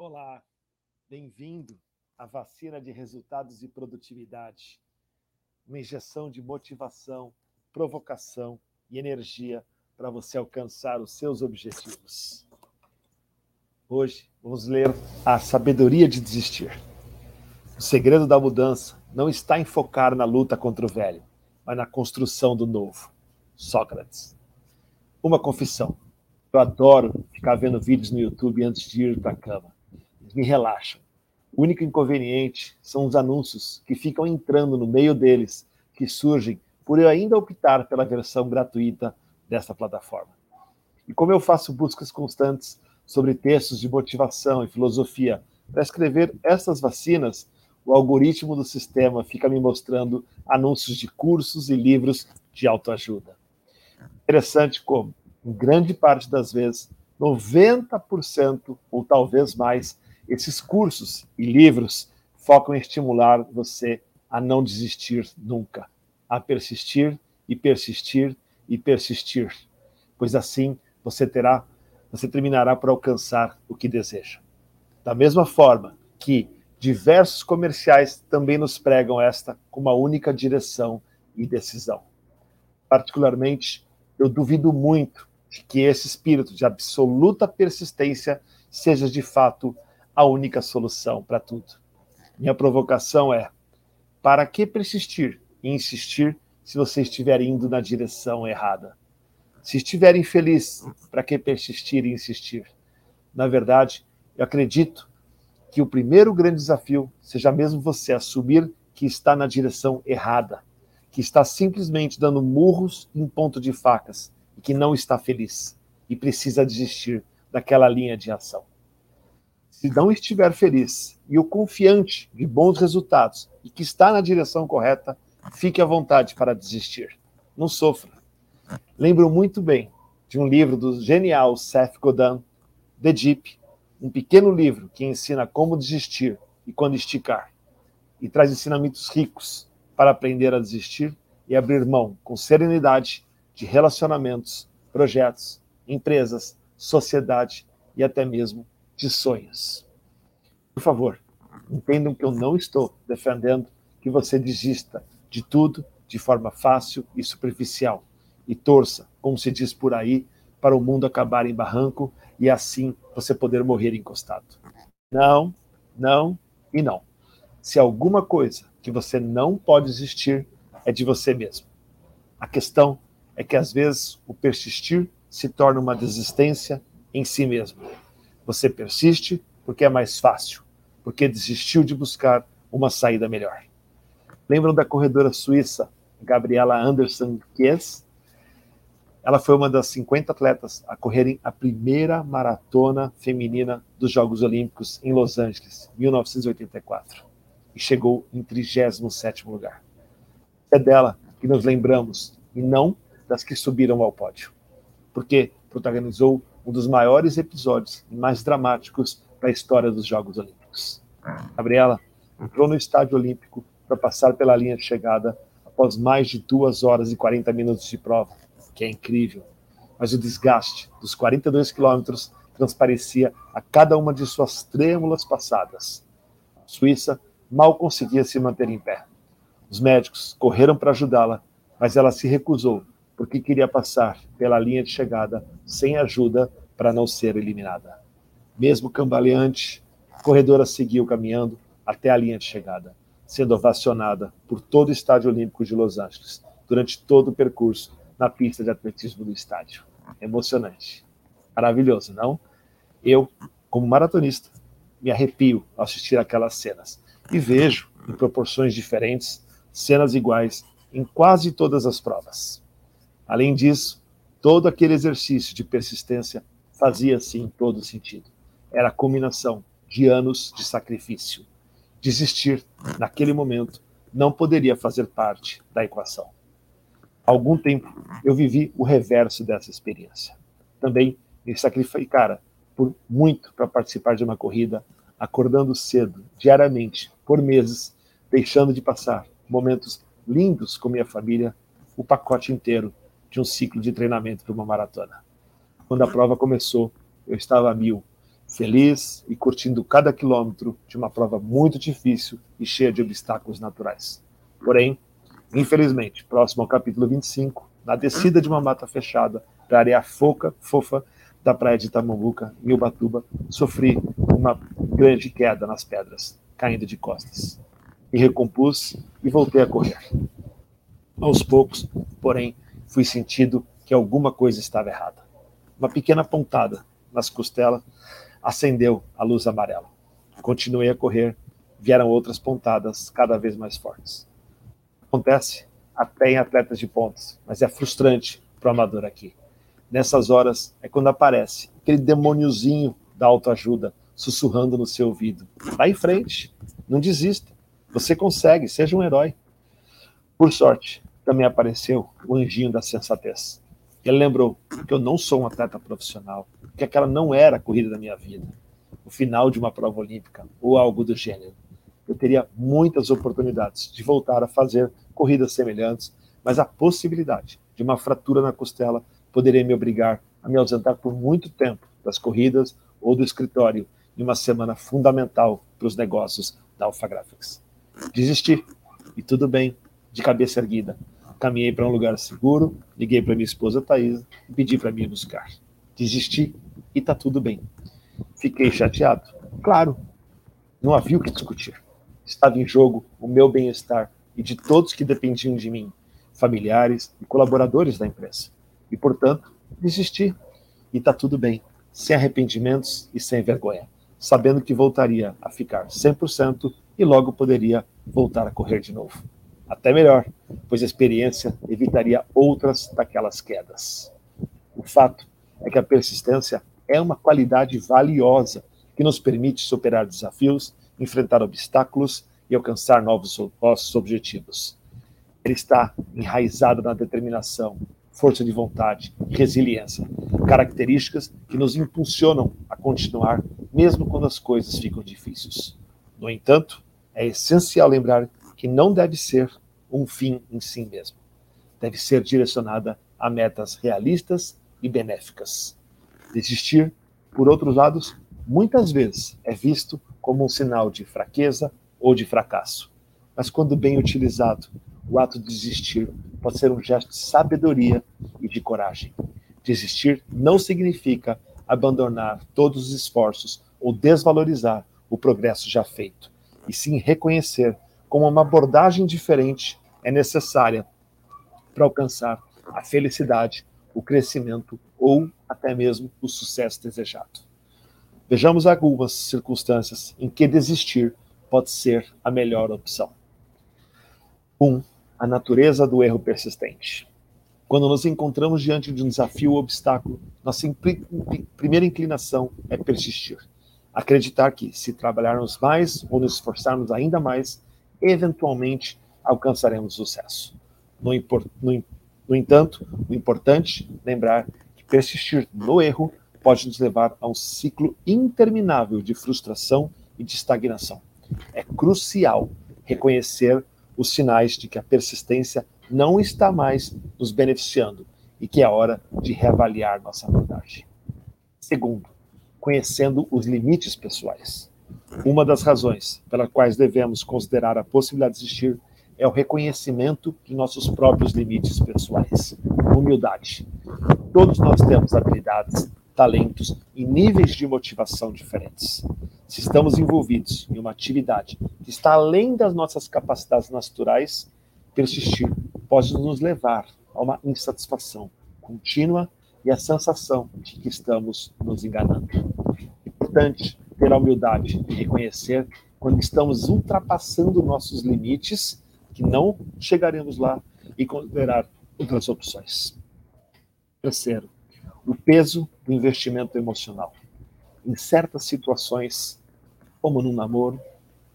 Olá, bem-vindo à vacina de resultados e produtividade. Uma injeção de motivação, provocação e energia para você alcançar os seus objetivos. Hoje vamos ler A Sabedoria de Desistir. O segredo da mudança não está em focar na luta contra o velho, mas na construção do novo. Sócrates. Uma confissão. Eu adoro ficar vendo vídeos no YouTube antes de ir para a cama. Me relaxam. O único inconveniente são os anúncios que ficam entrando no meio deles, que surgem por eu ainda optar pela versão gratuita dessa plataforma. E como eu faço buscas constantes sobre textos de motivação e filosofia para escrever essas vacinas, o algoritmo do sistema fica me mostrando anúncios de cursos e livros de autoajuda. Interessante como, em grande parte das vezes, 90% ou talvez mais, esses cursos e livros focam em estimular você a não desistir nunca, a persistir e persistir e persistir, pois assim você terá, você terminará por alcançar o que deseja. Da mesma forma que diversos comerciais também nos pregam esta com uma única direção e decisão. Particularmente, eu duvido muito de que esse espírito de absoluta persistência seja de fato a única solução para tudo. Minha provocação é: para que persistir e insistir se você estiver indo na direção errada? Se estiver infeliz, para que persistir e insistir? Na verdade, eu acredito que o primeiro grande desafio seja mesmo você assumir que está na direção errada, que está simplesmente dando murros em ponto de facas e que não está feliz e precisa desistir daquela linha de ação se não estiver feliz e o confiante de bons resultados e que está na direção correta, fique à vontade para desistir. Não sofra. Lembro muito bem de um livro do genial Seth Godin, The Deep, um pequeno livro que ensina como desistir e quando esticar, e traz ensinamentos ricos para aprender a desistir e abrir mão com serenidade de relacionamentos, projetos, empresas, sociedade e até mesmo de sonhos. Por favor, entendam que eu não estou defendendo que você desista de tudo de forma fácil e superficial e torça, como se diz por aí, para o mundo acabar em barranco e assim você poder morrer encostado. Não, não e não. Se alguma coisa que você não pode desistir é de você mesmo. A questão é que às vezes o persistir se torna uma desistência em si mesmo. Você persiste porque é mais fácil, porque desistiu de buscar uma saída melhor. Lembram da corredora suíça Gabriela Anderson Kies? Ela foi uma das 50 atletas a correrem a primeira maratona feminina dos Jogos Olímpicos em Los Angeles, 1984, e chegou em 37º lugar. É dela que nos lembramos e não das que subiram ao pódio, porque protagonizou um dos maiores episódios e mais dramáticos da história dos Jogos Olímpicos. Gabriela entrou no estádio olímpico para passar pela linha de chegada após mais de duas horas e 40 minutos de prova, que é incrível. Mas o desgaste dos 42 quilômetros transparecia a cada uma de suas trêmulas passadas. A Suíça mal conseguia se manter em pé. Os médicos correram para ajudá-la, mas ela se recusou porque queria passar pela linha de chegada sem ajuda para não ser eliminada. Mesmo cambaleante, a corredora seguiu caminhando até a linha de chegada, sendo ovacionada por todo o Estádio Olímpico de Los Angeles durante todo o percurso na pista de atletismo do estádio. Emocionante. Maravilhoso, não? Eu, como maratonista, me arrepio ao assistir aquelas cenas e vejo, em proporções diferentes, cenas iguais em quase todas as provas. Além disso, todo aquele exercício de persistência fazia sim todo sentido. Era a combinação de anos de sacrifício. Desistir, naquele momento, não poderia fazer parte da equação. Algum tempo eu vivi o reverso dessa experiência. Também me sacrificara por muito para participar de uma corrida, acordando cedo, diariamente, por meses, deixando de passar momentos lindos com minha família, o pacote inteiro de um ciclo de treinamento para uma maratona. Quando a prova começou, eu estava a mil feliz e curtindo cada quilômetro de uma prova muito difícil e cheia de obstáculos naturais. Porém, infelizmente, próximo ao capítulo 25, na descida de uma mata fechada para a areia foca, fofa da praia de Tamambuca, em Ubatuba, sofri uma grande queda nas pedras, caindo de costas. Me recompus e voltei a correr. Aos poucos, porém, fui sentindo que alguma coisa estava errada. Uma pequena pontada nas costelas acendeu a luz amarela. Continuei a correr, vieram outras pontadas cada vez mais fortes. Acontece até em atletas de pontos, mas é frustrante para o amador aqui. Nessas horas é quando aparece aquele demôniozinho da autoajuda sussurrando no seu ouvido. Vá em frente, não desista. Você consegue, seja um herói. Por sorte, também apareceu o anjinho da sensatez. Ele lembrou que eu não sou um atleta profissional, que aquela não era a corrida da minha vida, o final de uma prova olímpica ou algo do gênero. Eu teria muitas oportunidades de voltar a fazer corridas semelhantes, mas a possibilidade de uma fratura na costela poderia me obrigar a me ausentar por muito tempo das corridas ou do escritório em uma semana fundamental para os negócios da Alpha Graphics. Desisti, e tudo bem, de cabeça erguida caminhei para um lugar seguro, liguei para minha esposa Thaís e pedi para me buscar. Desisti e tá tudo bem. Fiquei chateado? Claro. Não havia o que discutir. Estava em jogo o meu bem-estar e de todos que dependiam de mim, familiares e colaboradores da empresa. E, portanto, desisti. E tá tudo bem, sem arrependimentos e sem vergonha, sabendo que voltaria a ficar 100% e logo poderia voltar a correr de novo até melhor, pois a experiência evitaria outras daquelas quedas. O fato é que a persistência é uma qualidade valiosa que nos permite superar desafios, enfrentar obstáculos e alcançar novos nossos objetivos. Ele está enraizado na determinação, força de vontade e resiliência, características que nos impulsionam a continuar mesmo quando as coisas ficam difíceis. No entanto, é essencial lembrar que não deve ser um fim em si mesmo. Deve ser direcionada a metas realistas e benéficas. Desistir, por outros lados, muitas vezes é visto como um sinal de fraqueza ou de fracasso. Mas quando bem utilizado, o ato de desistir pode ser um gesto de sabedoria e de coragem. Desistir não significa abandonar todos os esforços ou desvalorizar o progresso já feito, e sim reconhecer como uma abordagem diferente é necessária para alcançar a felicidade, o crescimento ou até mesmo o sucesso desejado. Vejamos algumas circunstâncias em que desistir pode ser a melhor opção. 1. Um, a natureza do erro persistente. Quando nos encontramos diante de um desafio ou obstáculo, nossa primeira inclinação é persistir. Acreditar que, se trabalharmos mais ou nos esforçarmos ainda mais, eventualmente alcançaremos sucesso. No, no, no entanto, o importante é lembrar que persistir no erro pode nos levar a um ciclo interminável de frustração e de estagnação. É crucial reconhecer os sinais de que a persistência não está mais nos beneficiando e que é hora de reavaliar nossa abordagem. Segundo, conhecendo os limites pessoais. Uma das razões pelas quais devemos considerar a possibilidade de existir é o reconhecimento de nossos próprios limites pessoais. Humildade. Todos nós temos habilidades, talentos e níveis de motivação diferentes. Se estamos envolvidos em uma atividade que está além das nossas capacidades naturais, persistir pode nos levar a uma insatisfação contínua e a sensação de que estamos nos enganando. É importante ter a humildade de reconhecer quando estamos ultrapassando nossos limites, que não chegaremos lá, e considerar outras opções. Terceiro, o peso do investimento emocional. Em certas situações, como num namoro,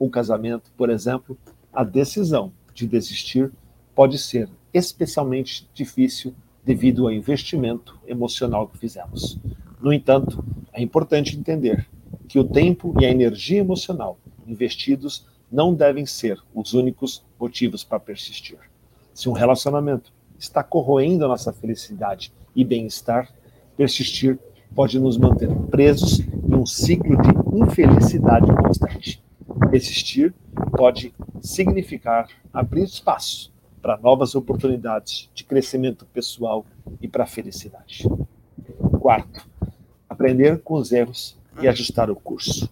um casamento, por exemplo, a decisão de desistir pode ser especialmente difícil devido ao investimento emocional que fizemos. No entanto, é importante entender que o tempo e a energia emocional investidos não devem ser os únicos motivos para persistir. Se um relacionamento está corroendo a nossa felicidade e bem-estar, persistir pode nos manter presos em um ciclo de infelicidade constante. Persistir pode significar abrir espaço para novas oportunidades de crescimento pessoal e para a felicidade. Quarto, aprender com os erros e ajustar o curso.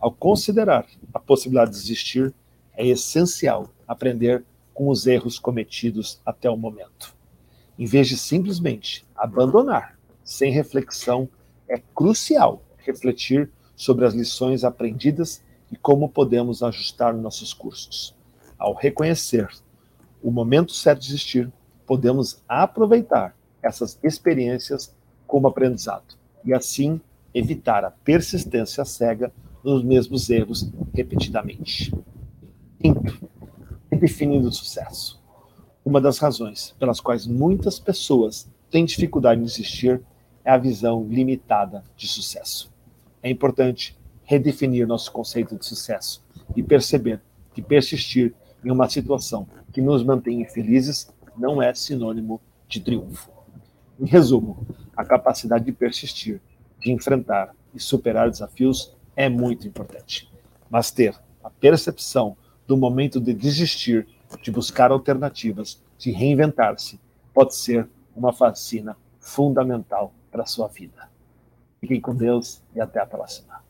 Ao considerar a possibilidade de desistir, é essencial aprender com os erros cometidos até o momento. Em vez de simplesmente abandonar sem reflexão, é crucial refletir sobre as lições aprendidas e como podemos ajustar nossos cursos. Ao reconhecer o momento certo de desistir, podemos aproveitar essas experiências como aprendizado e assim evitar a persistência cega nos mesmos erros repetidamente. Quinto, redefinindo o sucesso. Uma das razões pelas quais muitas pessoas têm dificuldade em desistir é a visão limitada de sucesso. É importante redefinir nosso conceito de sucesso e perceber que persistir em uma situação que nos mantém felizes não é sinônimo de triunfo. Em resumo, a capacidade de persistir, de enfrentar e superar desafios é muito importante. Mas ter a percepção do momento de desistir, de buscar alternativas, de reinventar-se, pode ser uma vacina fundamental para a sua vida. Fiquem com Deus e até a próxima.